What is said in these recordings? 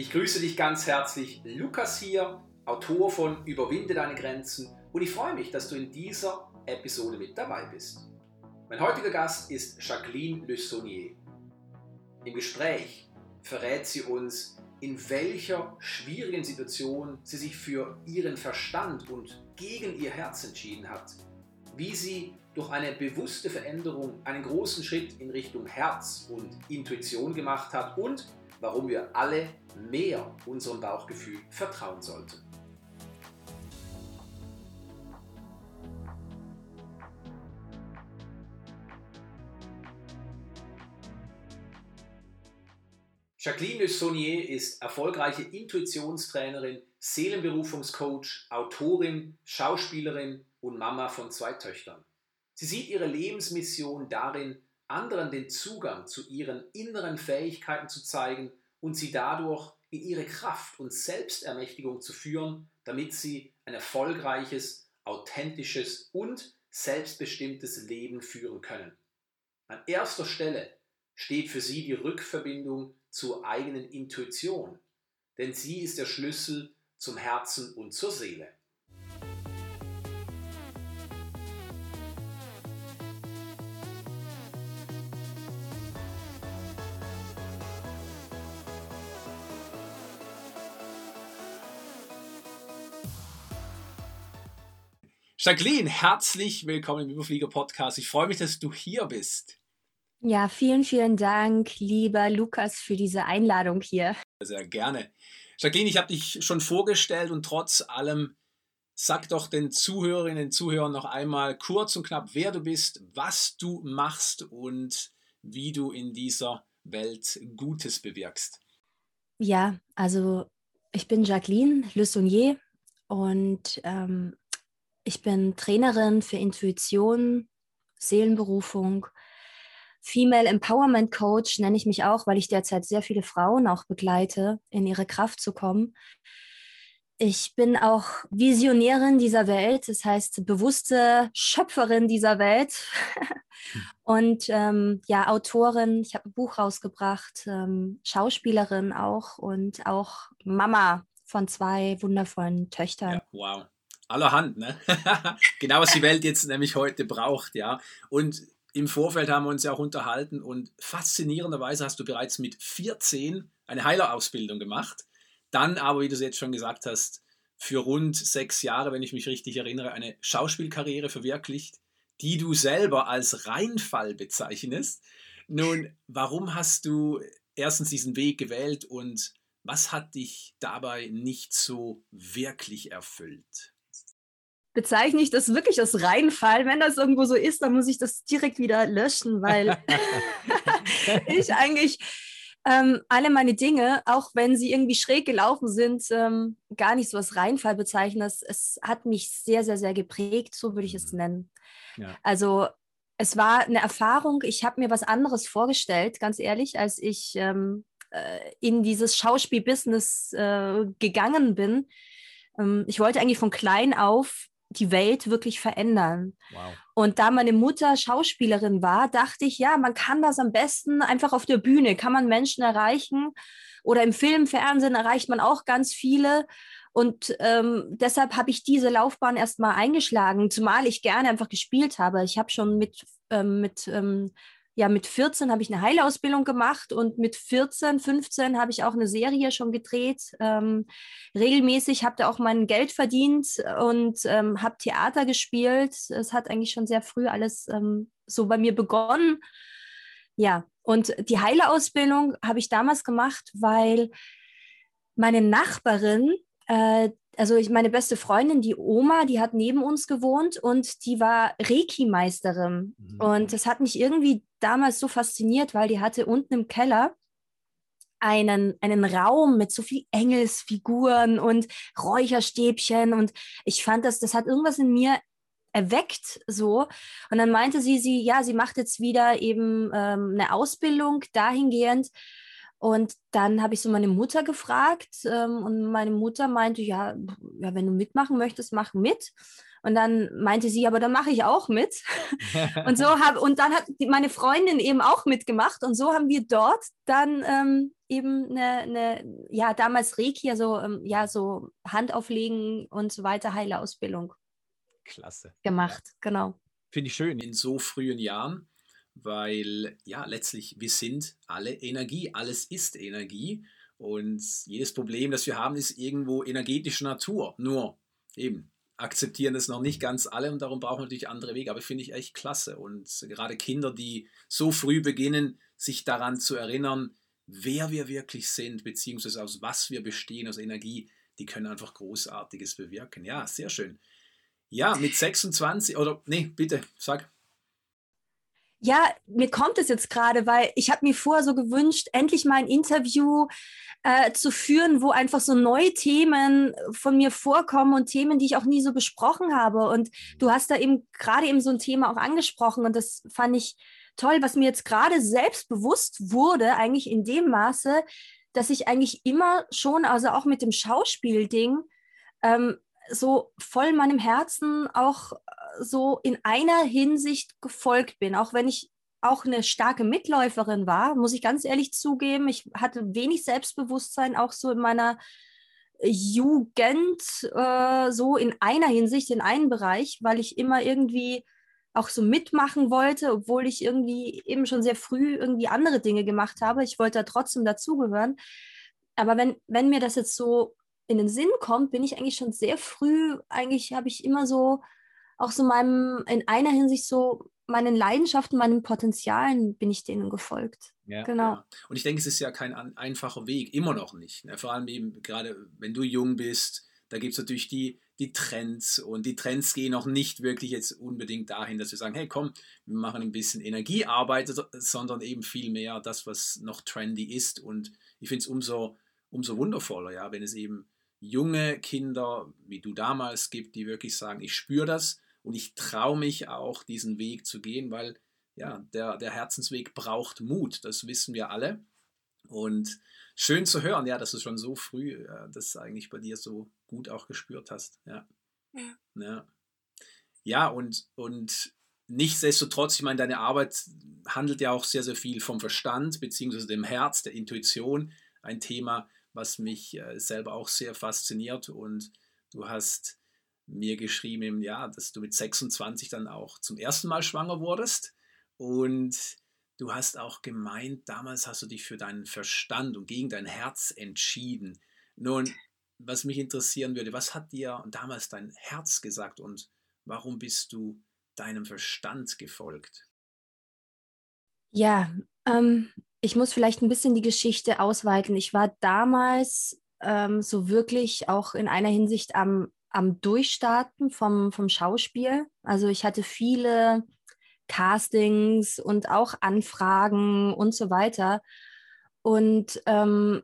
Ich grüße dich ganz herzlich, Lukas hier, Autor von Überwinde deine Grenzen und ich freue mich, dass du in dieser Episode mit dabei bist. Mein heutiger Gast ist Jacqueline Le Saunier. Im Gespräch verrät sie uns, in welcher schwierigen Situation sie sich für ihren Verstand und gegen ihr Herz entschieden hat, wie sie durch eine bewusste Veränderung einen großen Schritt in Richtung Herz und Intuition gemacht hat und warum wir alle mehr unserem Bauchgefühl vertrauen sollten. Jacqueline Saunier ist erfolgreiche Intuitionstrainerin, Seelenberufungscoach, Autorin, Schauspielerin und Mama von zwei Töchtern. Sie sieht ihre Lebensmission darin, anderen den Zugang zu ihren inneren Fähigkeiten zu zeigen und sie dadurch in ihre Kraft und Selbstermächtigung zu führen, damit sie ein erfolgreiches, authentisches und selbstbestimmtes Leben führen können. An erster Stelle steht für sie die Rückverbindung zur eigenen Intuition, denn sie ist der Schlüssel zum Herzen und zur Seele. Jacqueline, herzlich willkommen im Überflieger Podcast. Ich freue mich, dass du hier bist. Ja, vielen, vielen Dank, lieber Lukas, für diese Einladung hier. Sehr gerne. Jacqueline, ich habe dich schon vorgestellt und trotz allem sag doch den Zuhörerinnen und Zuhörern noch einmal kurz und knapp, wer du bist, was du machst und wie du in dieser Welt Gutes bewirkst. Ja, also ich bin Jacqueline Le Saunier und ähm, ich bin Trainerin für Intuition, Seelenberufung. Female Empowerment Coach nenne ich mich auch, weil ich derzeit sehr viele Frauen auch begleite, in ihre Kraft zu kommen. Ich bin auch Visionärin dieser Welt, das heißt bewusste Schöpferin dieser Welt und ähm, ja, Autorin. Ich habe ein Buch rausgebracht, ähm, Schauspielerin auch und auch Mama von zwei wundervollen Töchtern. Ja, wow allerhand, ne? genau was die Welt jetzt nämlich heute braucht, ja. Und im Vorfeld haben wir uns ja auch unterhalten und faszinierenderweise hast du bereits mit 14 eine Heilerausbildung gemacht. Dann aber, wie du es jetzt schon gesagt hast, für rund sechs Jahre, wenn ich mich richtig erinnere, eine Schauspielkarriere verwirklicht, die du selber als Reinfall bezeichnest. Nun, warum hast du erstens diesen Weg gewählt und was hat dich dabei nicht so wirklich erfüllt? Bezeichne ich das wirklich als Reinfall. Wenn das irgendwo so ist, dann muss ich das direkt wieder löschen, weil ich eigentlich ähm, alle meine Dinge, auch wenn sie irgendwie schräg gelaufen sind, ähm, gar nicht so als Reinfall bezeichne. Es, es, hat mich sehr, sehr, sehr geprägt, so würde ich es mhm. nennen. Ja. Also es war eine Erfahrung, ich habe mir was anderes vorgestellt, ganz ehrlich, als ich ähm, äh, in dieses Schauspielbusiness äh, gegangen bin. Ähm, ich wollte eigentlich von klein auf die Welt wirklich verändern. Wow. Und da meine Mutter Schauspielerin war, dachte ich, ja, man kann das am besten einfach auf der Bühne, kann man Menschen erreichen oder im Film, Fernsehen erreicht man auch ganz viele. Und ähm, deshalb habe ich diese Laufbahn erstmal eingeschlagen, zumal ich gerne einfach gespielt habe. Ich habe schon mit, ähm, mit ähm, ja, mit 14 habe ich eine Heilausbildung gemacht und mit 14, 15 habe ich auch eine Serie schon gedreht. Ähm, regelmäßig habe da auch mein Geld verdient und ähm, habe Theater gespielt. Es hat eigentlich schon sehr früh alles ähm, so bei mir begonnen. Ja, und die Heilausbildung habe ich damals gemacht, weil meine Nachbarin, äh, also ich, meine beste Freundin, die Oma, die hat neben uns gewohnt und die war Reiki-Meisterin. Mhm. Und das hat mich irgendwie damals so fasziniert, weil die hatte unten im Keller einen, einen Raum mit so viel Engelsfiguren und Räucherstäbchen. Und ich fand das, das hat irgendwas in mir erweckt so. Und dann meinte sie, sie, ja, sie macht jetzt wieder eben ähm, eine Ausbildung dahingehend, und dann habe ich so meine Mutter gefragt ähm, und meine Mutter meinte, ja, ja, wenn du mitmachen möchtest, mach mit. Und dann meinte sie, aber dann mache ich auch mit. und so habe und dann hat meine Freundin eben auch mitgemacht und so haben wir dort dann ähm, eben eine, eine, ja damals Reiki, also ähm, ja so Handauflegen und so weiter Heilausbildung. Klasse. Gemacht, genau. Finde ich schön in so frühen Jahren, weil ja letztlich wir sind alle Energie, alles ist Energie und jedes Problem, das wir haben, ist irgendwo energetischer Natur. Nur eben akzeptieren das noch nicht ganz alle und darum brauchen wir natürlich andere Wege. Aber finde ich echt klasse. Und gerade Kinder, die so früh beginnen, sich daran zu erinnern, wer wir wirklich sind, beziehungsweise aus was wir bestehen, aus Energie, die können einfach Großartiges bewirken. Ja, sehr schön. Ja, mit 26 oder nee, bitte, sag. Ja, mir kommt es jetzt gerade, weil ich habe mir vorher so gewünscht, endlich mal ein Interview äh, zu führen, wo einfach so neue Themen von mir vorkommen und Themen, die ich auch nie so besprochen habe. Und du hast da eben gerade eben so ein Thema auch angesprochen und das fand ich toll, was mir jetzt gerade selbst bewusst wurde, eigentlich in dem Maße, dass ich eigentlich immer schon, also auch mit dem Schauspielding, ähm, so voll meinem Herzen auch äh, so in einer Hinsicht gefolgt bin, auch wenn ich auch eine starke Mitläuferin war, muss ich ganz ehrlich zugeben. Ich hatte wenig Selbstbewusstsein, auch so in meiner Jugend, äh, so in einer Hinsicht, in einem Bereich, weil ich immer irgendwie auch so mitmachen wollte, obwohl ich irgendwie eben schon sehr früh irgendwie andere Dinge gemacht habe. Ich wollte da trotzdem dazugehören. Aber wenn, wenn mir das jetzt so in den Sinn kommt, bin ich eigentlich schon sehr früh, eigentlich habe ich immer so auch so meinem, in einer Hinsicht so meinen Leidenschaften, meinen Potenzialen bin ich denen gefolgt. Ja, genau. Ja. Und ich denke, es ist ja kein einfacher Weg, immer noch nicht. Ne? Vor allem eben gerade, wenn du jung bist, da gibt es natürlich die, die Trends und die Trends gehen auch nicht wirklich jetzt unbedingt dahin, dass wir sagen, hey komm, wir machen ein bisschen Energiearbeit, sondern eben viel mehr das, was noch trendy ist. Und ich finde es umso, umso wundervoller, ja, wenn es eben junge Kinder, wie du damals gibt, die wirklich sagen, ich spüre das und ich traue mich auch, diesen Weg zu gehen, weil ja, der, der Herzensweg braucht Mut, das wissen wir alle. Und schön zu hören, ja, dass du schon so früh äh, das eigentlich bei dir so gut auch gespürt hast. Ja. Ja, ja. ja und, und nichtsdestotrotz, ich meine, deine Arbeit handelt ja auch sehr, sehr viel vom Verstand, beziehungsweise dem Herz, der Intuition. Ein Thema, was mich äh, selber auch sehr fasziniert. Und du hast mir geschrieben im Jahr, dass du mit 26 dann auch zum ersten Mal schwanger wurdest. Und du hast auch gemeint, damals hast du dich für deinen Verstand und gegen dein Herz entschieden. Nun, was mich interessieren würde, was hat dir damals dein Herz gesagt und warum bist du deinem Verstand gefolgt? Ja, ähm, ich muss vielleicht ein bisschen die Geschichte ausweiten. Ich war damals ähm, so wirklich auch in einer Hinsicht am, am Durchstarten vom, vom Schauspiel. Also ich hatte viele Castings und auch Anfragen und so weiter. Und ähm,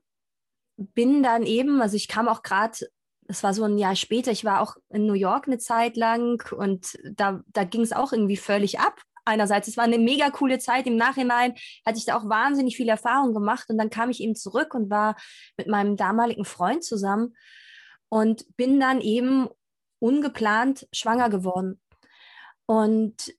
bin dann eben, also ich kam auch gerade, das war so ein Jahr später, ich war auch in New York eine Zeit lang und da, da ging es auch irgendwie völlig ab einerseits. Es war eine mega coole Zeit. Im Nachhinein hatte ich da auch wahnsinnig viel Erfahrung gemacht. Und dann kam ich eben zurück und war mit meinem damaligen Freund zusammen und bin dann eben ungeplant schwanger geworden. Und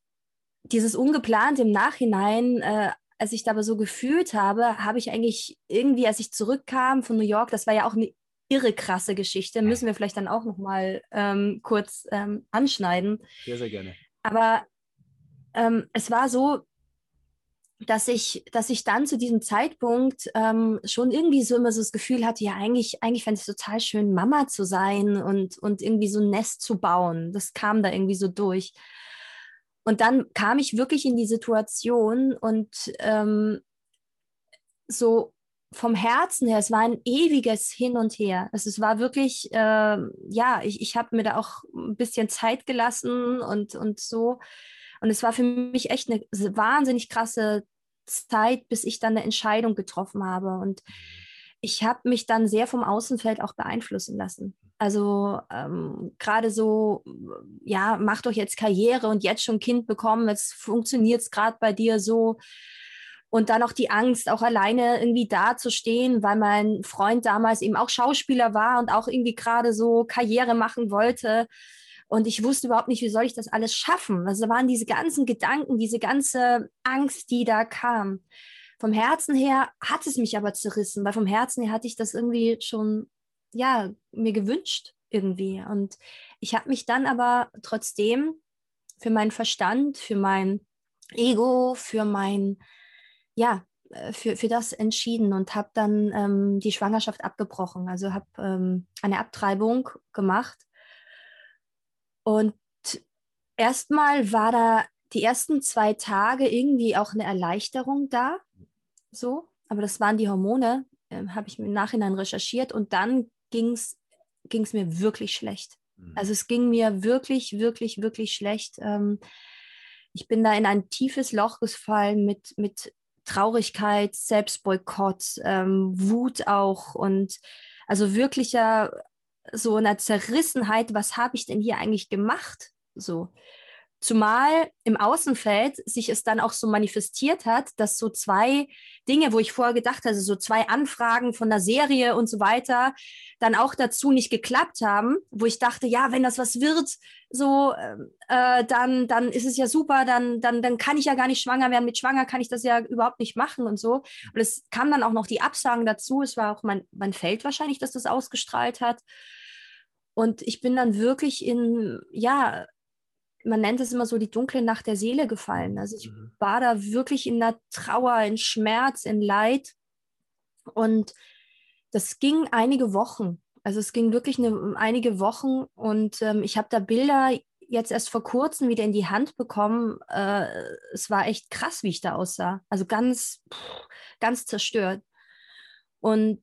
dieses ungeplant im Nachhinein, äh, als ich dabei so gefühlt habe, habe ich eigentlich irgendwie, als ich zurückkam von New York, das war ja auch eine irre krasse Geschichte, müssen wir vielleicht dann auch noch mal ähm, kurz ähm, anschneiden. Sehr, sehr gerne. Aber ähm, es war so, dass ich, dass ich dann zu diesem Zeitpunkt ähm, schon irgendwie so immer so das Gefühl hatte, ja, eigentlich, eigentlich fände ich es total schön, Mama zu sein und, und irgendwie so ein Nest zu bauen. Das kam da irgendwie so durch. Und dann kam ich wirklich in die Situation und ähm, so vom Herzen her, es war ein ewiges Hin und Her. Also es war wirklich, äh, ja, ich, ich habe mir da auch ein bisschen Zeit gelassen und, und so. Und es war für mich echt eine wahnsinnig krasse Zeit, bis ich dann eine Entscheidung getroffen habe. Und ich habe mich dann sehr vom Außenfeld auch beeinflussen lassen. Also ähm, gerade so, ja, mach doch jetzt Karriere und jetzt schon Kind bekommen, jetzt funktioniert es gerade bei dir so. Und dann auch die Angst, auch alleine irgendwie dazustehen, weil mein Freund damals eben auch Schauspieler war und auch irgendwie gerade so Karriere machen wollte. Und ich wusste überhaupt nicht, wie soll ich das alles schaffen. Also da waren diese ganzen Gedanken, diese ganze Angst, die da kam. Vom Herzen her hat es mich aber zerrissen, weil vom Herzen her hatte ich das irgendwie schon, ja, mir gewünscht irgendwie. Und ich habe mich dann aber trotzdem für meinen Verstand, für mein Ego, für mein, ja, äh, für, für das entschieden und habe dann ähm, die Schwangerschaft abgebrochen. Also habe ähm, eine Abtreibung gemacht. Und erstmal war da die ersten zwei Tage irgendwie auch eine Erleichterung da. So, aber das waren die Hormone, äh, habe ich im Nachhinein recherchiert und dann ging es mir wirklich schlecht. Mhm. Also es ging mir wirklich, wirklich, wirklich schlecht. Ähm, ich bin da in ein tiefes Loch gefallen mit, mit Traurigkeit, Selbstboykott, ähm, Wut auch und also wirklicher so einer Zerrissenheit, was habe ich denn hier eigentlich gemacht? So. Zumal im Außenfeld sich es dann auch so manifestiert hat, dass so zwei Dinge, wo ich vorher gedacht hatte, so zwei Anfragen von der Serie und so weiter, dann auch dazu nicht geklappt haben, wo ich dachte, ja, wenn das was wird, so, ähm, äh, dann, dann ist es ja super, dann, dann, dann kann ich ja gar nicht schwanger werden. Mit Schwanger kann ich das ja überhaupt nicht machen und so. Und es kam dann auch noch die Absagen dazu. Es war auch mein, mein Feld wahrscheinlich, dass das ausgestrahlt hat. Und ich bin dann wirklich in, ja, man nennt es immer so die dunkle Nacht der Seele gefallen. Also ich mhm. war da wirklich in der Trauer, in Schmerz, in Leid. Und das ging einige Wochen. Also es ging wirklich eine, einige Wochen und ähm, ich habe da Bilder jetzt erst vor kurzem wieder in die Hand bekommen. Äh, es war echt krass, wie ich da aussah. Also ganz, ganz zerstört. Und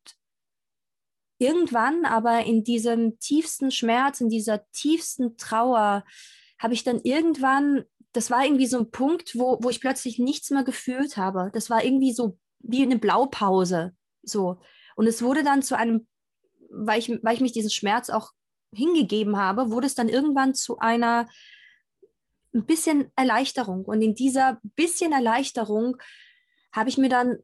irgendwann aber in diesem tiefsten Schmerz, in dieser tiefsten Trauer, habe ich dann irgendwann, das war irgendwie so ein Punkt, wo, wo ich plötzlich nichts mehr gefühlt habe. Das war irgendwie so wie eine Blaupause. So. Und es wurde dann zu einem, weil ich, weil ich mich diesen Schmerz auch hingegeben habe, wurde es dann irgendwann zu einer ein bisschen Erleichterung. Und in dieser bisschen Erleichterung habe ich mir dann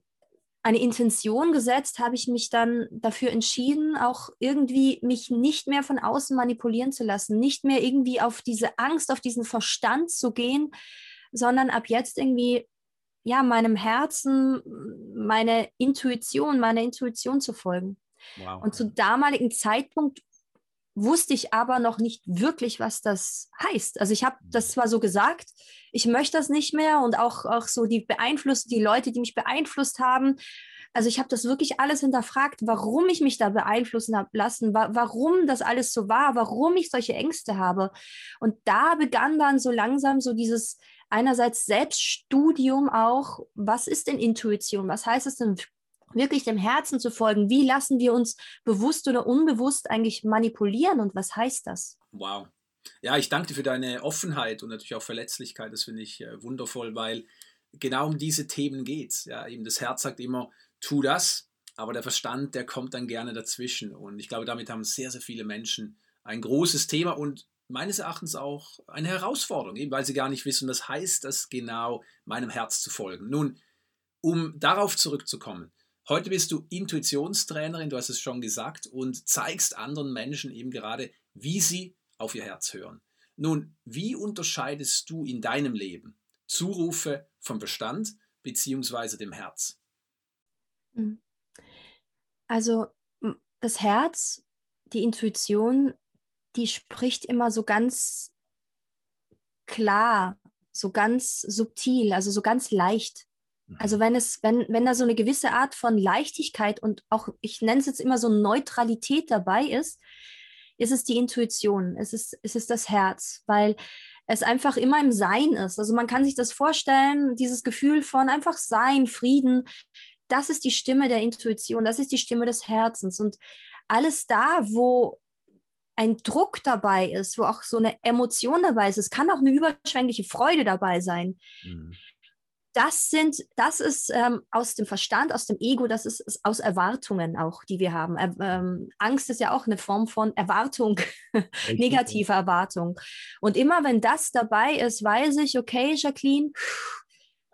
eine Intention gesetzt, habe ich mich dann dafür entschieden, auch irgendwie mich nicht mehr von außen manipulieren zu lassen, nicht mehr irgendwie auf diese Angst, auf diesen Verstand zu gehen, sondern ab jetzt irgendwie ja meinem Herzen, meine Intuition, meiner Intuition zu folgen. Wow. Und zu damaligen Zeitpunkt wusste ich aber noch nicht wirklich, was das heißt. Also ich habe das mhm. zwar so gesagt, ich möchte das nicht mehr und auch, auch so die beeinflusst, die Leute, die mich beeinflusst haben. Also ich habe das wirklich alles hinterfragt, warum ich mich da beeinflussen habe lassen, wa warum das alles so war, warum ich solche Ängste habe. Und da begann dann so langsam so dieses einerseits Selbststudium auch, was ist denn Intuition? Was heißt es denn wirklich dem Herzen zu folgen? Wie lassen wir uns bewusst oder unbewusst eigentlich manipulieren und was heißt das? Wow. Ja, ich danke dir für deine Offenheit und natürlich auch Verletzlichkeit. Das finde ich äh, wundervoll, weil genau um diese Themen geht es. Ja, eben das Herz sagt immer, tu das, aber der Verstand, der kommt dann gerne dazwischen. Und ich glaube, damit haben sehr, sehr viele Menschen ein großes Thema und meines Erachtens auch eine Herausforderung, eben weil sie gar nicht wissen, was heißt das genau, meinem Herz zu folgen. Nun, um darauf zurückzukommen, heute bist du Intuitionstrainerin, du hast es schon gesagt, und zeigst anderen Menschen eben gerade, wie sie auf ihr Herz hören. Nun, wie unterscheidest du in deinem Leben Zurufe vom Bestand bzw. dem Herz? Hm. Also das Herz, die Intuition, die spricht immer so ganz klar, so ganz subtil, also so ganz leicht. Also wenn es, wenn, wenn da so eine gewisse Art von Leichtigkeit und auch, ich nenne es jetzt immer so Neutralität dabei ist, ist es die Intuition, es ist, es ist das Herz, weil es einfach immer im Sein ist. Also man kann sich das vorstellen, dieses Gefühl von einfach Sein, Frieden, das ist die Stimme der Intuition, das ist die Stimme des Herzens. Und alles da, wo ein Druck dabei ist, wo auch so eine Emotion dabei ist, es kann auch eine überschwängliche Freude dabei sein. Mhm das sind, das ist ähm, aus dem Verstand, aus dem Ego, das ist, ist aus Erwartungen auch, die wir haben. Er, ähm, Angst ist ja auch eine Form von Erwartung, negative Erwartung. Und immer wenn das dabei ist, weiß ich, okay, Jacqueline,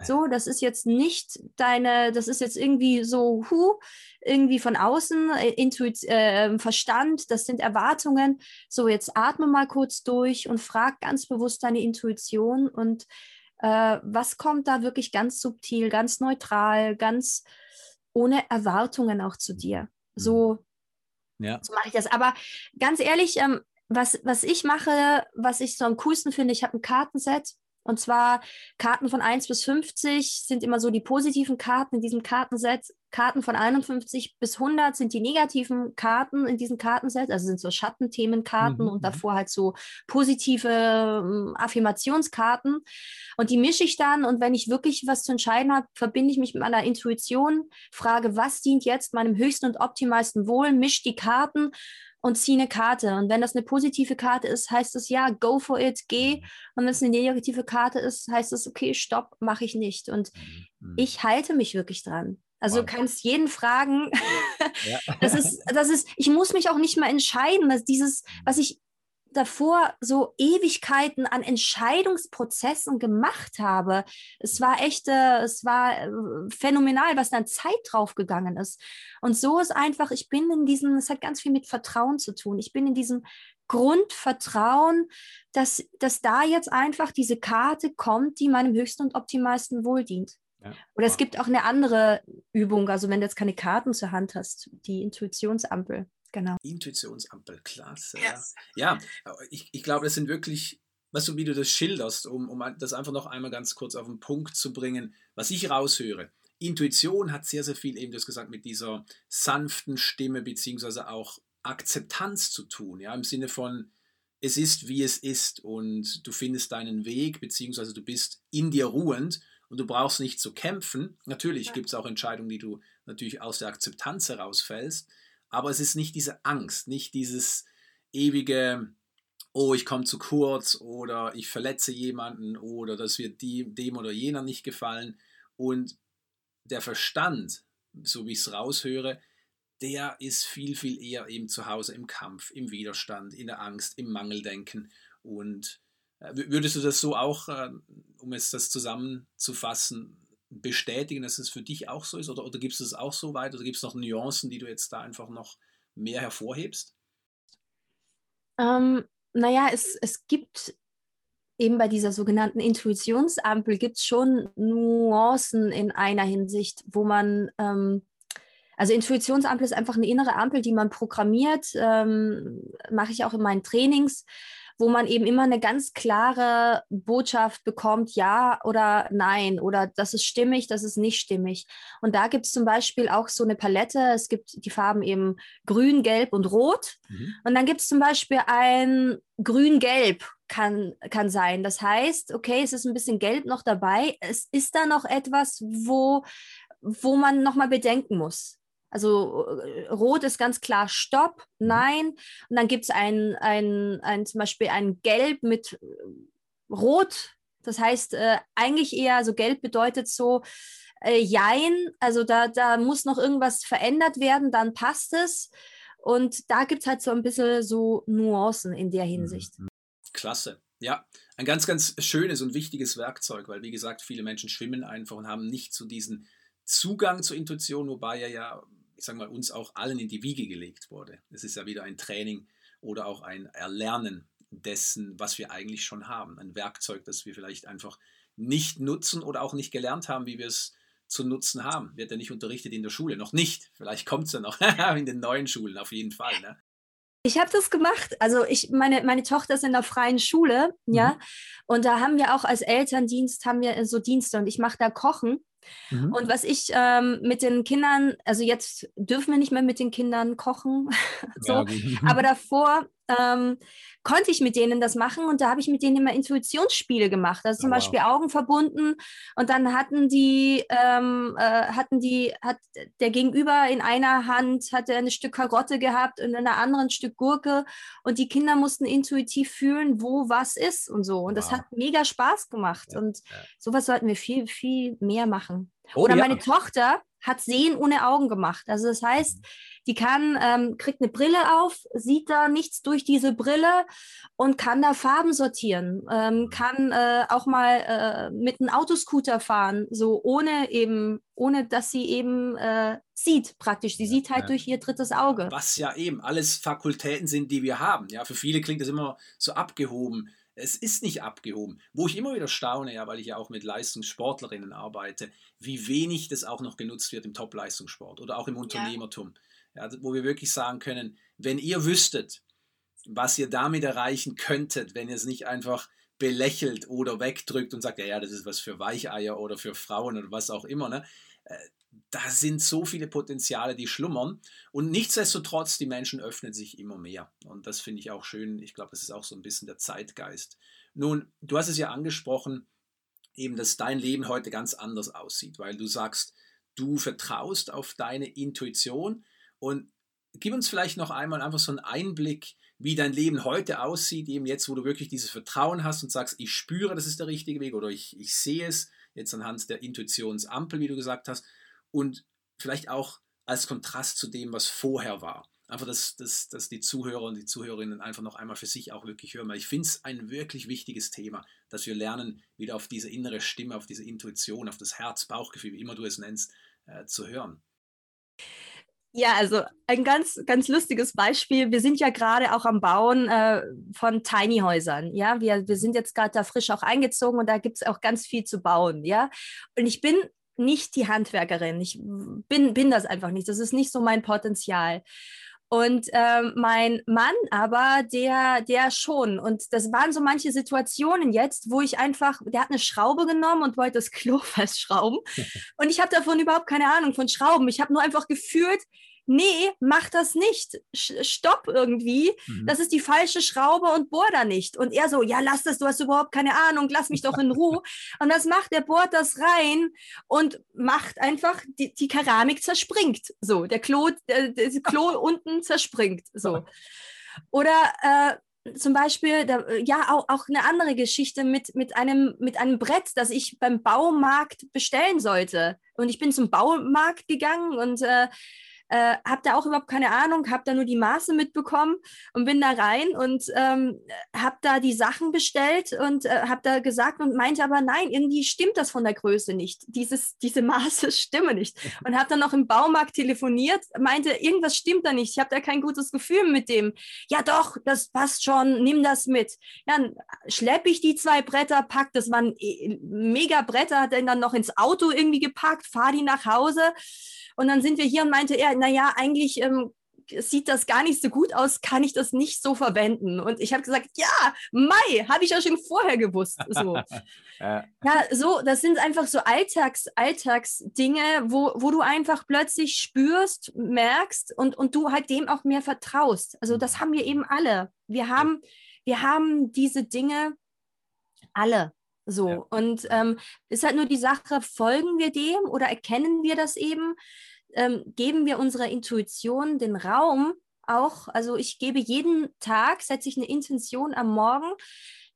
So, das ist jetzt nicht deine, das ist jetzt irgendwie so, hu, irgendwie von außen, äh, Intuit, äh, Verstand, das sind Erwartungen. So, jetzt atme mal kurz durch und frag ganz bewusst deine Intuition und äh, was kommt da wirklich ganz subtil, ganz neutral, ganz ohne Erwartungen auch zu dir. So, mhm. ja. so mache ich das. Aber ganz ehrlich, ähm, was, was ich mache, was ich so am coolsten finde, ich habe ein Kartenset und zwar Karten von 1 bis 50 sind immer so die positiven Karten in diesem Kartenset. Karten von 51 bis 100 sind die negativen Karten in diesem Kartenset, also sind so Schattenthemenkarten mhm. und mhm. davor halt so positive ähm, Affirmationskarten. Und die mische ich dann und wenn ich wirklich was zu entscheiden habe, verbinde ich mich mit meiner Intuition, frage, was dient jetzt meinem höchsten und optimalsten Wohl, mische die Karten und zieh eine Karte. Und wenn das eine positive Karte ist, heißt es ja, go for it, geh. Und wenn es eine negative Karte ist, heißt es, okay, stopp, mache ich nicht. Und mhm. ich halte mich wirklich dran. Also du kannst jeden fragen. Ja. das ist, das ist, ich muss mich auch nicht mal entscheiden. Dass dieses, was ich davor so Ewigkeiten an Entscheidungsprozessen gemacht habe. Es war echt, äh, es war äh, phänomenal, was dann Zeit draufgegangen ist. Und so ist einfach, ich bin in diesem, es hat ganz viel mit Vertrauen zu tun. Ich bin in diesem Grundvertrauen, dass, dass da jetzt einfach diese Karte kommt, die meinem höchsten und optimalsten Wohl dient. Ja. Oder es gibt auch eine andere Übung, also wenn du jetzt keine Karten zur Hand hast, die Intuitionsampel. Genau. Intuitionsampel, klasse. Yes. Ja, ja ich, ich glaube, das sind wirklich, weißt du, wie du das schilderst, um, um das einfach noch einmal ganz kurz auf den Punkt zu bringen, was ich raushöre. Intuition hat sehr, sehr viel, eben du hast gesagt, mit dieser sanften Stimme beziehungsweise auch Akzeptanz zu tun, ja, im Sinne von, es ist, wie es ist und du findest deinen Weg, beziehungsweise du bist in dir ruhend und du brauchst nicht zu kämpfen. Natürlich ja. gibt es auch Entscheidungen, die du natürlich aus der Akzeptanz herausfällst, aber es ist nicht diese Angst, nicht dieses ewige, oh, ich komme zu kurz oder ich verletze jemanden oder das wird dem oder jener nicht gefallen. Und der Verstand, so wie ich es raushöre, der ist viel, viel eher eben zu Hause im Kampf, im Widerstand, in der Angst, im Mangeldenken. Und würdest du das so auch, äh, um es das zusammenzufassen, bestätigen, dass es für dich auch so ist? Oder, oder gibst du es auch so weit? Oder gibt es noch Nuancen, die du jetzt da einfach noch mehr hervorhebst? Ähm, naja, es, es gibt eben bei dieser sogenannten Intuitionsampel gibt es schon Nuancen in einer Hinsicht, wo man, ähm, also Intuitionsampel ist einfach eine innere Ampel, die man programmiert, ähm, mache ich auch in meinen Trainings wo man eben immer eine ganz klare Botschaft bekommt, ja oder nein, oder das ist stimmig, das ist nicht stimmig. Und da gibt es zum Beispiel auch so eine Palette. Es gibt die Farben eben grün, gelb und rot. Mhm. Und dann gibt es zum Beispiel ein grün-gelb kann, kann sein. Das heißt, okay, es ist ein bisschen gelb noch dabei. Es ist da noch etwas, wo, wo man nochmal bedenken muss. Also äh, rot ist ganz klar Stopp, mhm. nein. Und dann gibt es ein, ein, ein, zum Beispiel ein Gelb mit äh, Rot. Das heißt, äh, eigentlich eher, so gelb bedeutet so, äh, Jein, also da, da muss noch irgendwas verändert werden, dann passt es. Und da gibt es halt so ein bisschen so Nuancen in der Hinsicht. Mhm. Klasse. Ja, ein ganz, ganz schönes und wichtiges Werkzeug, weil wie gesagt, viele Menschen schwimmen einfach und haben nicht so diesen Zugang zur Intuition, wobei er ja ich sage mal, uns auch allen in die Wiege gelegt wurde. Es ist ja wieder ein Training oder auch ein Erlernen dessen, was wir eigentlich schon haben. Ein Werkzeug, das wir vielleicht einfach nicht nutzen oder auch nicht gelernt haben, wie wir es zu nutzen haben. Wird ja nicht unterrichtet in der Schule, noch nicht. Vielleicht kommt es ja noch in den neuen Schulen, auf jeden Fall. Ne? Ich habe das gemacht. Also ich, meine, meine Tochter ist in der freien Schule, ja. Mhm. Und da haben wir auch als Elterndienst haben wir so Dienste und ich mache da Kochen. Mhm. Und was ich ähm, mit den Kindern, also jetzt dürfen wir nicht mehr mit den Kindern kochen, so, ja, aber davor ähm, konnte ich mit denen das machen und da habe ich mit denen immer Intuitionsspiele gemacht. Also zum oh, Beispiel wow. Augen verbunden und dann hatten die, ähm, äh, hatten die, hat der Gegenüber in einer Hand hatte ein Stück Karotte gehabt und in der anderen ein Stück Gurke und die Kinder mussten intuitiv fühlen, wo was ist und so. Und wow. das hat mega Spaß gemacht ja, und ja. sowas sollten wir viel, viel mehr machen. Oh, Oder meine Tochter hat Sehen ohne Augen gemacht. Also das heißt, die kann, ähm, kriegt eine Brille auf, sieht da nichts durch diese Brille und kann da Farben sortieren, ähm, kann äh, auch mal äh, mit einem Autoscooter fahren, so ohne eben, ohne dass sie eben äh, sieht praktisch. Sie sieht halt ja. durch ihr drittes Auge. Was ja eben alles Fakultäten sind, die wir haben. Ja, für viele klingt das immer so abgehoben. Es ist nicht abgehoben. Wo ich immer wieder staune, ja, weil ich ja auch mit Leistungssportlerinnen arbeite, wie wenig das auch noch genutzt wird im Top-Leistungssport oder auch im Unternehmertum. Ja. Ja, wo wir wirklich sagen können, wenn ihr wüsstet, was ihr damit erreichen könntet, wenn ihr es nicht einfach belächelt oder wegdrückt und sagt, ja, ja, das ist was für Weicheier oder für Frauen oder was auch immer. Ne? Äh, da sind so viele Potenziale, die schlummern. Und nichtsdestotrotz, die Menschen öffnen sich immer mehr. Und das finde ich auch schön. Ich glaube, das ist auch so ein bisschen der Zeitgeist. Nun, du hast es ja angesprochen, eben, dass dein Leben heute ganz anders aussieht, weil du sagst, du vertraust auf deine Intuition und gib uns vielleicht noch einmal einfach so einen Einblick, wie dein Leben heute aussieht, eben jetzt, wo du wirklich dieses Vertrauen hast und sagst, ich spüre, das ist der richtige Weg oder ich, ich sehe es jetzt anhand der Intuitionsampel, wie du gesagt hast, und vielleicht auch als Kontrast zu dem, was vorher war. Einfach, dass, dass, dass die Zuhörer und die Zuhörerinnen einfach noch einmal für sich auch wirklich hören, weil ich finde es ein wirklich wichtiges Thema, dass wir lernen, wieder auf diese innere Stimme, auf diese Intuition, auf das Herz, Bauchgefühl, wie immer du es nennst, äh, zu hören. Ja, also ein ganz, ganz lustiges Beispiel. Wir sind ja gerade auch am Bauen äh, von Tiny Häusern. Ja, wir, wir sind jetzt gerade da frisch auch eingezogen und da gibt es auch ganz viel zu bauen. Ja, und ich bin nicht die Handwerkerin. Ich bin, bin das einfach nicht. Das ist nicht so mein Potenzial. Und ähm, mein Mann aber, der, der schon. Und das waren so manche Situationen jetzt, wo ich einfach, der hat eine Schraube genommen und wollte das Klo festschrauben. und ich habe davon überhaupt keine Ahnung von Schrauben. Ich habe nur einfach gefühlt, nee, mach das nicht, stopp irgendwie, mhm. das ist die falsche Schraube und bohr da nicht. Und er so, ja, lass das, du hast überhaupt keine Ahnung, lass mich doch in Ruhe. und das macht, er bohrt das rein und macht einfach, die, die Keramik zerspringt. So, der Klo, der, das Klo unten zerspringt. So. Oder äh, zum Beispiel, da, ja, auch, auch eine andere Geschichte mit, mit, einem, mit einem Brett, das ich beim Baumarkt bestellen sollte. Und ich bin zum Baumarkt gegangen und äh, äh, habe da auch überhaupt keine Ahnung, habe da nur die Maße mitbekommen und bin da rein und ähm, habe da die Sachen bestellt und äh, habe da gesagt und meinte aber, nein, irgendwie stimmt das von der Größe nicht. Dieses, diese Maße stimmen nicht. Und habe dann noch im Baumarkt telefoniert, meinte, irgendwas stimmt da nicht. Ich habe da kein gutes Gefühl mit dem. Ja doch, das passt schon, nimm das mit. Ja, dann schleppe ich die zwei Bretter, pack, das waren äh, mega Bretter, hat dann noch ins Auto irgendwie gepackt, fahre die nach Hause. Und dann sind wir hier und meinte er, naja, eigentlich ähm, sieht das gar nicht so gut aus, kann ich das nicht so verwenden? Und ich habe gesagt, ja, Mai, habe ich ja schon vorher gewusst. So. ja. ja, so, das sind einfach so Alltags, Alltagsdinge, wo, wo du einfach plötzlich spürst, merkst und, und du halt dem auch mehr vertraust. Also das haben wir eben alle. Wir haben, wir haben diese Dinge alle. So, ja. und ähm, ist halt nur die Sache, folgen wir dem oder erkennen wir das eben? Ähm, geben wir unserer Intuition den Raum auch? Also ich gebe jeden Tag, setze ich eine Intention am Morgen.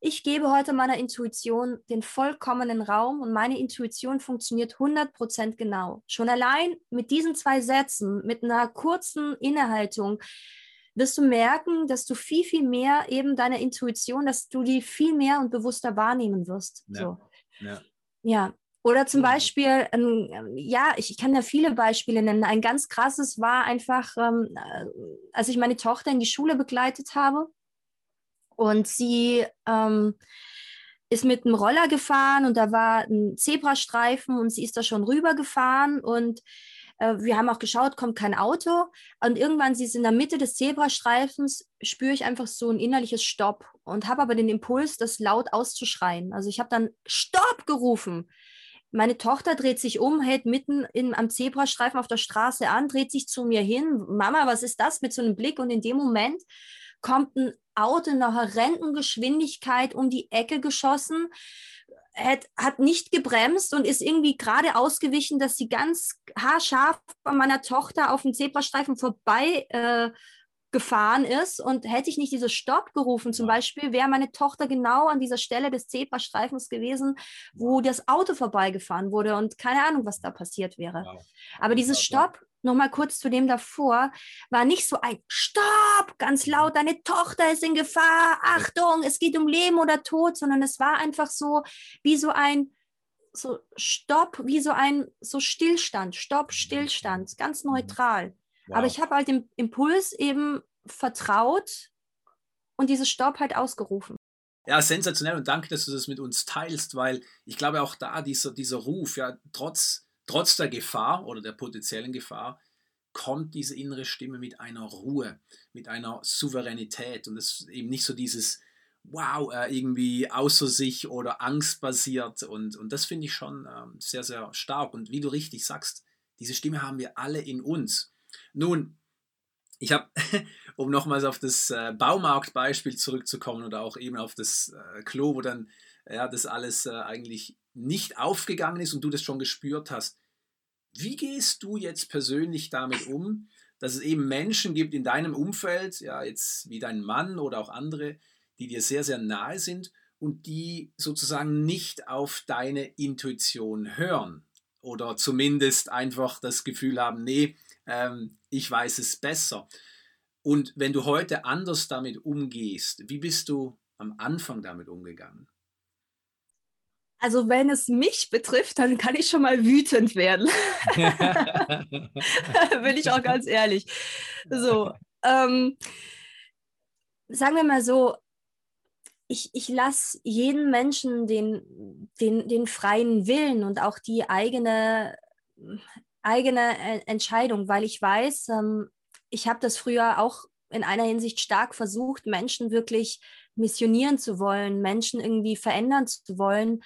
Ich gebe heute meiner Intuition den vollkommenen Raum und meine Intuition funktioniert 100% genau. Schon allein mit diesen zwei Sätzen, mit einer kurzen Innehaltung, wirst du merken, dass du viel, viel mehr eben deine Intuition, dass du die viel mehr und bewusster wahrnehmen wirst. Ja. So. Ja. ja. Oder zum Beispiel, ähm, ja, ich, ich, kann da viele Beispiele nennen. Ein ganz krasses war einfach, ähm, äh, als ich meine Tochter in die Schule begleitet habe und sie ähm, ist mit einem Roller gefahren und da war ein Zebrastreifen und sie ist da schon rübergefahren und äh, wir haben auch geschaut, kommt kein Auto. Und irgendwann, sie ist in der Mitte des Zebrastreifens, spüre ich einfach so ein innerliches Stopp und habe aber den Impuls, das laut auszuschreien. Also ich habe dann Stopp gerufen. Meine Tochter dreht sich um, hält mitten in, am Zebrastreifen auf der Straße an, dreht sich zu mir hin. Mama, was ist das? Mit so einem Blick. Und in dem Moment kommt ein Auto in einer horrenden Geschwindigkeit um die Ecke geschossen hat, hat nicht gebremst und ist irgendwie gerade ausgewichen, dass sie ganz haarscharf bei meiner Tochter auf dem Zebrastreifen vorbei äh, gefahren ist und hätte ich nicht dieses Stopp gerufen, zum Beispiel, wäre meine Tochter genau an dieser Stelle des Zebrastreifens gewesen, wo das Auto vorbeigefahren wurde und keine Ahnung, was da passiert wäre. Aber dieses Stopp, nochmal kurz zu dem davor, war nicht so ein Stopp, ganz mhm. laut, deine Tochter ist in Gefahr, Achtung, es geht um Leben oder Tod, sondern es war einfach so wie so ein so Stopp, wie so ein so Stillstand, Stopp, mhm. Stillstand, ganz mhm. neutral. Aber ich habe halt dem Impuls eben vertraut und dieses Stopp halt ausgerufen. Ja, sensationell und danke, dass du das mit uns teilst, weil ich glaube auch da dieser, dieser Ruf, ja, trotz, trotz der Gefahr oder der potenziellen Gefahr, kommt diese innere Stimme mit einer Ruhe, mit einer Souveränität und es ist eben nicht so dieses Wow, äh, irgendwie außer sich oder angstbasiert und, und das finde ich schon ähm, sehr, sehr stark und wie du richtig sagst, diese Stimme haben wir alle in uns nun, ich habe, um nochmals auf das äh, Baumarktbeispiel zurückzukommen oder auch eben auf das äh, Klo, wo dann ja, das alles äh, eigentlich nicht aufgegangen ist und du das schon gespürt hast. Wie gehst du jetzt persönlich damit um, dass es eben Menschen gibt in deinem Umfeld, ja, jetzt wie dein Mann oder auch andere, die dir sehr, sehr nahe sind und die sozusagen nicht auf deine Intuition hören oder zumindest einfach das Gefühl haben, nee, ähm, ich weiß es besser. Und wenn du heute anders damit umgehst, wie bist du am Anfang damit umgegangen? Also wenn es mich betrifft, dann kann ich schon mal wütend werden. Bin ich auch ganz ehrlich. So, ähm, sagen wir mal so, ich, ich lasse jeden Menschen den, den, den freien Willen und auch die eigene eigene äh, Entscheidung, weil ich weiß, ähm, ich habe das früher auch in einer Hinsicht stark versucht, Menschen wirklich missionieren zu wollen, Menschen irgendwie verändern zu wollen.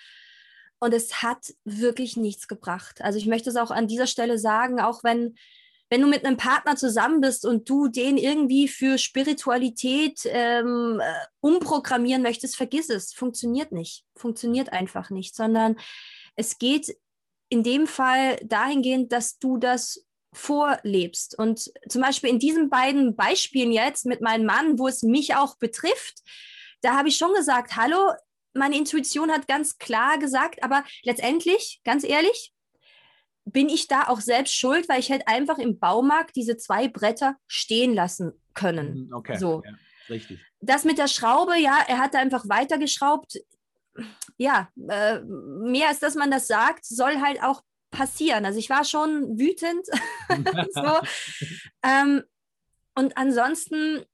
Und es hat wirklich nichts gebracht. Also ich möchte es auch an dieser Stelle sagen, auch wenn, wenn du mit einem Partner zusammen bist und du den irgendwie für Spiritualität ähm, äh, umprogrammieren möchtest, vergiss es. Funktioniert nicht. Funktioniert einfach nicht, sondern es geht in dem Fall dahingehend, dass du das vorlebst. Und zum Beispiel in diesen beiden Beispielen jetzt mit meinem Mann, wo es mich auch betrifft, da habe ich schon gesagt, hallo, meine Intuition hat ganz klar gesagt, aber letztendlich, ganz ehrlich, bin ich da auch selbst schuld, weil ich hätte einfach im Baumarkt diese zwei Bretter stehen lassen können. Mhm, okay. So. Ja, richtig. Das mit der Schraube, ja, er hat da einfach weitergeschraubt ja, äh, mehr als dass man das sagt, soll halt auch passieren. Also ich war schon wütend. so. ähm, und ansonsten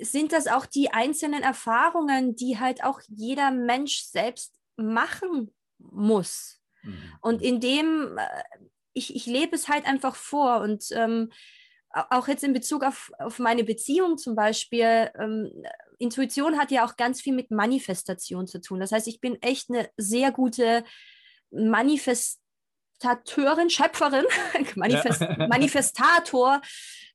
sind das auch die einzelnen Erfahrungen, die halt auch jeder Mensch selbst machen muss. Mhm. Und indem äh, ich, ich lebe es halt einfach vor und ähm, auch jetzt in Bezug auf, auf meine Beziehung zum Beispiel, ähm, Intuition hat ja auch ganz viel mit Manifestation zu tun. Das heißt, ich bin echt eine sehr gute Manifestateurin, Schöpferin, Manifest, ja. Manifestator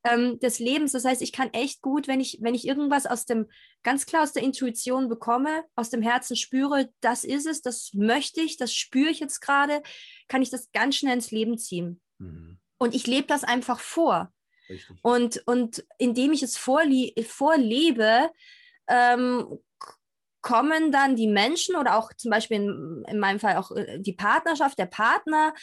ähm, des Lebens. Das heißt, ich kann echt gut, wenn ich, wenn ich irgendwas aus dem, ganz klar aus der Intuition bekomme, aus dem Herzen spüre, das ist es, das möchte ich, das spüre ich jetzt gerade, kann ich das ganz schnell ins Leben ziehen. Mhm. Und ich lebe das einfach vor. Richtig. Und, und indem ich es vorlebe, ähm, kommen dann die Menschen oder auch zum Beispiel in, in meinem Fall auch äh, die Partnerschaft, der Partner,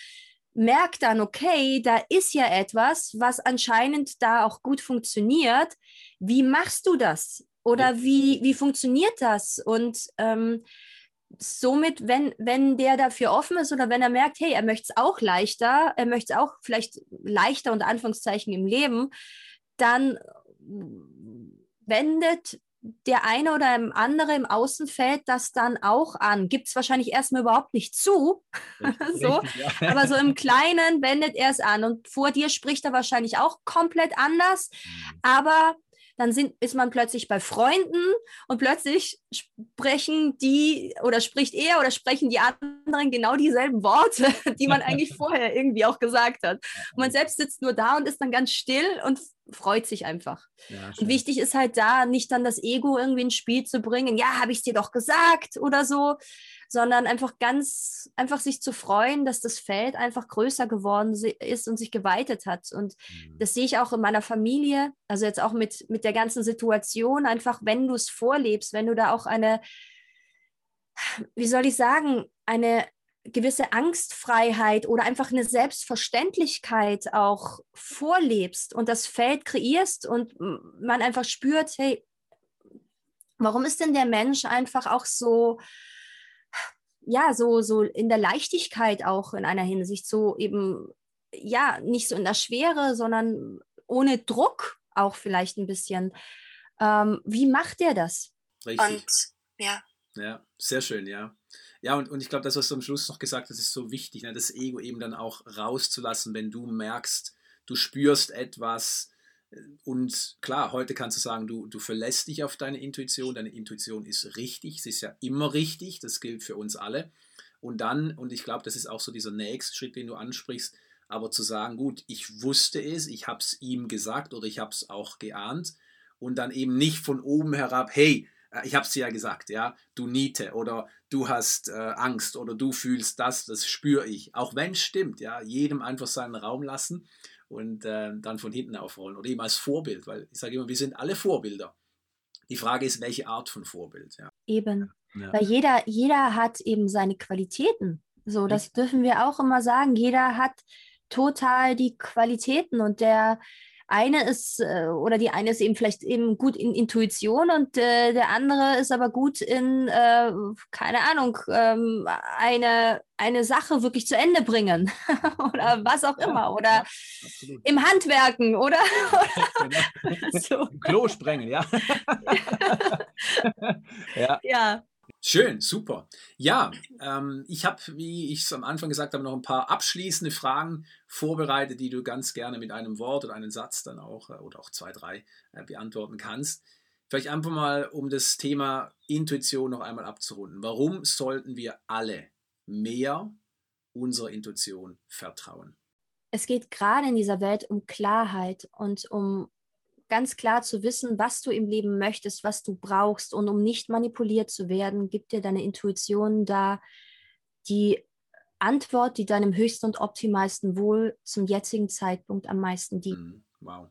merkt dann, okay, da ist ja etwas, was anscheinend da auch gut funktioniert. Wie machst du das? Oder wie, wie funktioniert das? Und ähm, somit, wenn, wenn der dafür offen ist oder wenn er merkt, hey, er möchte es auch leichter, er möchte es auch vielleicht leichter unter Anführungszeichen im Leben, dann wendet der eine oder andere im Außenfeld das dann auch an. Gibt es wahrscheinlich erstmal überhaupt nicht zu. so. Richtig, ja. Aber so im Kleinen wendet er es an. Und vor dir spricht er wahrscheinlich auch komplett anders. Mhm. Aber dann sind, ist man plötzlich bei Freunden und plötzlich sprechen die oder spricht er oder sprechen die anderen genau dieselben Worte, die man eigentlich vorher irgendwie auch gesagt hat. Und man selbst sitzt nur da und ist dann ganz still und freut sich einfach. Ja, und wichtig ist halt da, nicht dann das Ego irgendwie ins Spiel zu bringen, ja, habe ich es dir doch gesagt oder so, sondern einfach ganz, einfach sich zu freuen, dass das Feld einfach größer geworden ist und sich geweitet hat. Und mhm. das sehe ich auch in meiner Familie, also jetzt auch mit, mit der ganzen Situation, einfach wenn du es vorlebst, wenn du da auch eine, wie soll ich sagen, eine gewisse Angstfreiheit oder einfach eine Selbstverständlichkeit auch vorlebst und das Feld kreierst und man einfach spürt, hey, warum ist denn der Mensch einfach auch so, ja, so, so in der Leichtigkeit auch in einer Hinsicht, so eben, ja, nicht so in der Schwere, sondern ohne Druck auch vielleicht ein bisschen. Ähm, wie macht der das? Richtig. Und ja. Ja, sehr schön, ja. Ja, und, und ich glaube, das, was du am Schluss noch gesagt hast, ist so wichtig, ne? das Ego eben dann auch rauszulassen, wenn du merkst, du spürst etwas. Und klar, heute kannst du sagen, du, du verlässt dich auf deine Intuition. Deine Intuition ist richtig, sie ist ja immer richtig, das gilt für uns alle. Und dann, und ich glaube, das ist auch so dieser nächste Schritt, den du ansprichst, aber zu sagen, gut, ich wusste es, ich habe es ihm gesagt oder ich habe es auch geahnt und dann eben nicht von oben herab, hey, äh, ich habe es dir ja gesagt, ja, du Niete oder du hast äh, Angst oder du fühlst das, das spüre ich. Auch wenn es stimmt, ja, jedem einfach seinen Raum lassen und äh, dann von hinten aufrollen oder eben als Vorbild, weil ich sage immer, wir sind alle Vorbilder. Die Frage ist, welche Art von Vorbild. Ja. Eben, ja. weil jeder, jeder hat eben seine Qualitäten. So, das dürfen wir auch immer sagen. Jeder hat total die Qualitäten und der eine ist, äh, oder die eine ist eben vielleicht eben gut in Intuition und äh, der andere ist aber gut in, äh, keine Ahnung, ähm, eine, eine Sache wirklich zu Ende bringen oder was auch immer oder ja, im Handwerken oder, genau. so. Klo sprengen, ja. ja. ja. Schön, super. Ja, ähm, ich habe, wie ich es am Anfang gesagt habe, noch ein paar abschließende Fragen vorbereitet, die du ganz gerne mit einem Wort oder einem Satz dann auch äh, oder auch zwei, drei äh, beantworten kannst. Vielleicht einfach mal, um das Thema Intuition noch einmal abzurunden. Warum sollten wir alle mehr unserer Intuition vertrauen? Es geht gerade in dieser Welt um Klarheit und um ganz klar zu wissen, was du im Leben möchtest, was du brauchst. Und um nicht manipuliert zu werden, gibt dir deine Intuition da die Antwort, die deinem höchsten und optimalsten Wohl zum jetzigen Zeitpunkt am meisten dient. Mhm. Wow.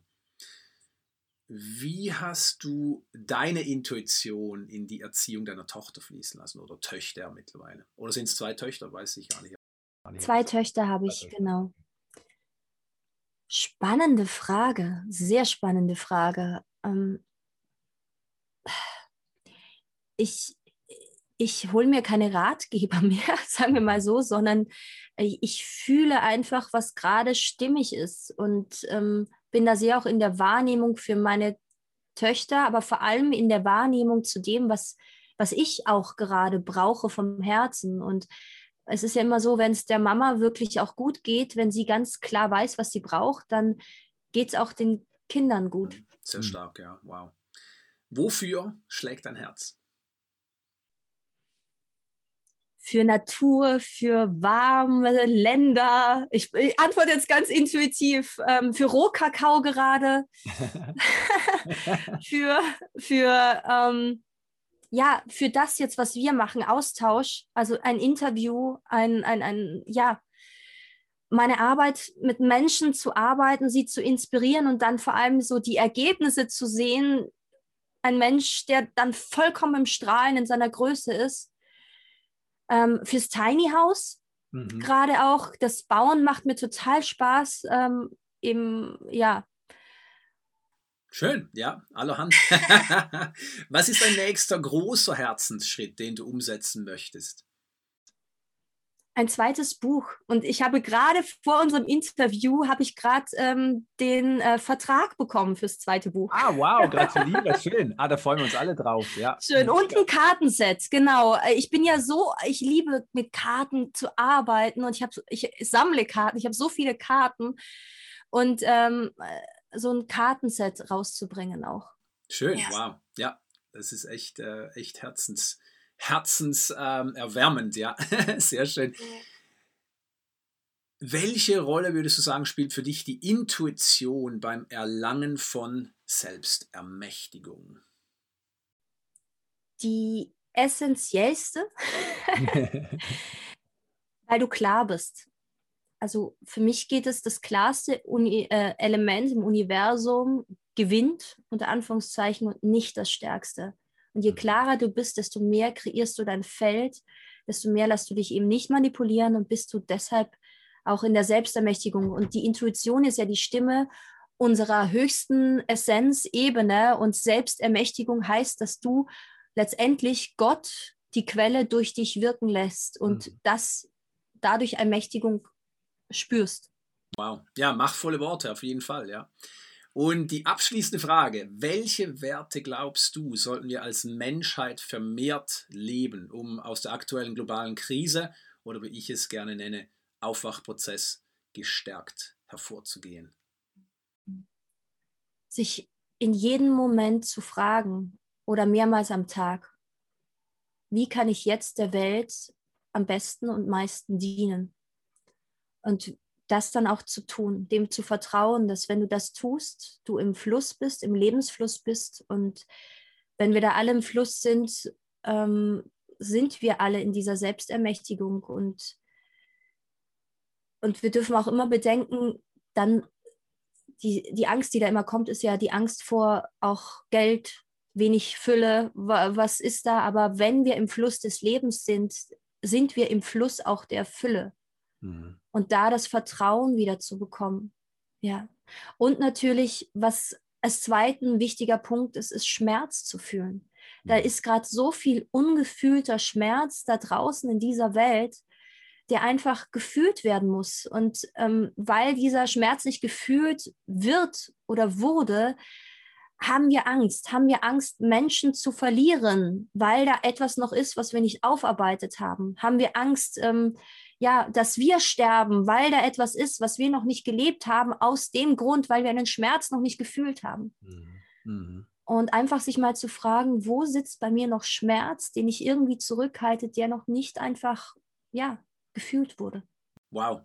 Wie hast du deine Intuition in die Erziehung deiner Tochter fließen lassen oder Töchter mittlerweile? Oder sind es zwei Töchter? Weiß ich gar nicht. Zwei Töchter habe ich, genau. Spannende Frage, sehr spannende Frage. Ähm, ich ich hole mir keine Ratgeber mehr, sagen wir mal so, sondern äh, ich fühle einfach, was gerade stimmig ist und ähm, bin da sehr auch in der Wahrnehmung für meine Töchter, aber vor allem in der Wahrnehmung zu dem, was, was ich auch gerade brauche vom Herzen. Und es ist ja immer so, wenn es der Mama wirklich auch gut geht, wenn sie ganz klar weiß, was sie braucht, dann geht es auch den Kindern gut. Sehr stark, ja, wow. Wofür schlägt dein Herz? Für Natur, für warme Länder. Ich, ich antworte jetzt ganz intuitiv. Ähm, für Rohkakao gerade. für für ähm, ja, für das jetzt, was wir machen, Austausch, also ein Interview, ein, ein, ein, ja, meine Arbeit mit Menschen zu arbeiten, sie zu inspirieren und dann vor allem so die Ergebnisse zu sehen. Ein Mensch, der dann vollkommen im Strahlen in seiner Größe ist. Ähm, fürs Tiny House mhm. gerade auch. Das Bauen macht mir total Spaß. Ähm, eben, ja, Schön, ja, allerhand. Was ist dein nächster großer Herzensschritt, den du umsetzen möchtest? Ein zweites Buch. Und ich habe gerade vor unserem Interview, habe ich gerade ähm, den äh, Vertrag bekommen fürs zweite Buch. Ah, wow, gratuliere, schön. Ah, da freuen wir uns alle drauf, ja. Schön. Und ein Kartenset, genau. Äh, ich bin ja so, ich liebe mit Karten zu arbeiten und ich, habe, ich sammle Karten, ich habe so viele Karten. Und ähm, so ein Kartenset rauszubringen auch. Schön, ja. wow. Ja, das ist echt, äh, echt herzens, herzenserwärmend, ähm, ja. Sehr schön. Welche Rolle würdest du sagen, spielt für dich die Intuition beim Erlangen von Selbstermächtigung? Die Essentiellste, weil du klar bist. Also für mich geht es, das klarste Uni äh, Element im Universum gewinnt, unter Anführungszeichen, und nicht das stärkste. Und je mhm. klarer du bist, desto mehr kreierst du dein Feld, desto mehr lässt du dich eben nicht manipulieren und bist du deshalb auch in der Selbstermächtigung. Und die Intuition ist ja die Stimme unserer höchsten Essenzebene und Selbstermächtigung heißt, dass du letztendlich Gott die Quelle durch dich wirken lässt und mhm. das dadurch Ermächtigung spürst. Wow, ja, machtvolle Worte auf jeden Fall, ja. Und die abschließende Frage, welche Werte glaubst du, sollten wir als Menschheit vermehrt leben, um aus der aktuellen globalen Krise oder wie ich es gerne nenne, Aufwachprozess gestärkt hervorzugehen? Sich in jedem Moment zu fragen oder mehrmals am Tag, wie kann ich jetzt der Welt am besten und meisten dienen? Und das dann auch zu tun, dem zu vertrauen, dass wenn du das tust, du im Fluss bist, im Lebensfluss bist. Und wenn wir da alle im Fluss sind, ähm, sind wir alle in dieser Selbstermächtigung. Und, und wir dürfen auch immer bedenken, dann die, die Angst, die da immer kommt, ist ja die Angst vor auch Geld, wenig Fülle, was ist da? Aber wenn wir im Fluss des Lebens sind, sind wir im Fluss auch der Fülle. Mhm. Und da das Vertrauen wieder zu bekommen. Ja. Und natürlich, was als zweiten wichtiger Punkt ist, ist Schmerz zu fühlen. Da mhm. ist gerade so viel ungefühlter Schmerz da draußen in dieser Welt, der einfach gefühlt werden muss. Und ähm, weil dieser Schmerz nicht gefühlt wird oder wurde, haben wir Angst, haben wir Angst, Menschen zu verlieren, weil da etwas noch ist, was wir nicht aufarbeitet haben. Haben wir Angst, ähm, ja, dass wir sterben, weil da etwas ist, was wir noch nicht gelebt haben, aus dem Grund, weil wir einen Schmerz noch nicht gefühlt haben. Mhm. Mhm. Und einfach sich mal zu fragen, wo sitzt bei mir noch Schmerz, den ich irgendwie zurückhalte, der noch nicht einfach, ja, gefühlt wurde. Wow.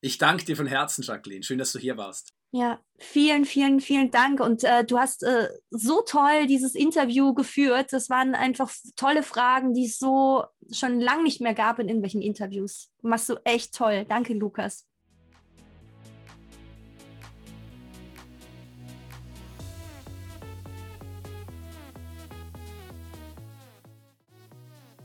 Ich danke dir von Herzen, Jacqueline. Schön, dass du hier warst. Ja, vielen, vielen, vielen Dank. Und äh, du hast äh, so toll dieses Interview geführt. Das waren einfach tolle Fragen, die es so schon lange nicht mehr gab in irgendwelchen Interviews. Machst du echt toll. Danke, Lukas.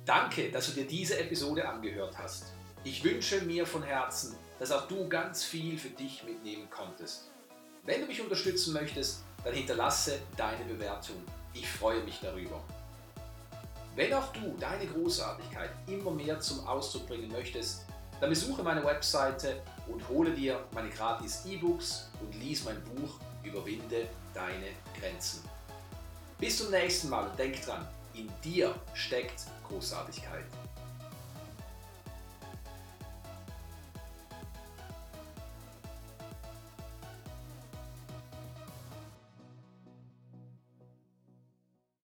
Danke, dass du dir diese Episode angehört hast. Ich wünsche mir von Herzen, dass auch du ganz viel für dich mitnehmen konntest. Wenn du mich unterstützen möchtest, dann hinterlasse deine Bewertung. Ich freue mich darüber. Wenn auch du deine Großartigkeit immer mehr zum Ausdruck bringen möchtest, dann besuche meine Webseite und hole dir meine gratis E-Books und lies mein Buch Überwinde deine Grenzen. Bis zum nächsten Mal und denk dran, in dir steckt Großartigkeit.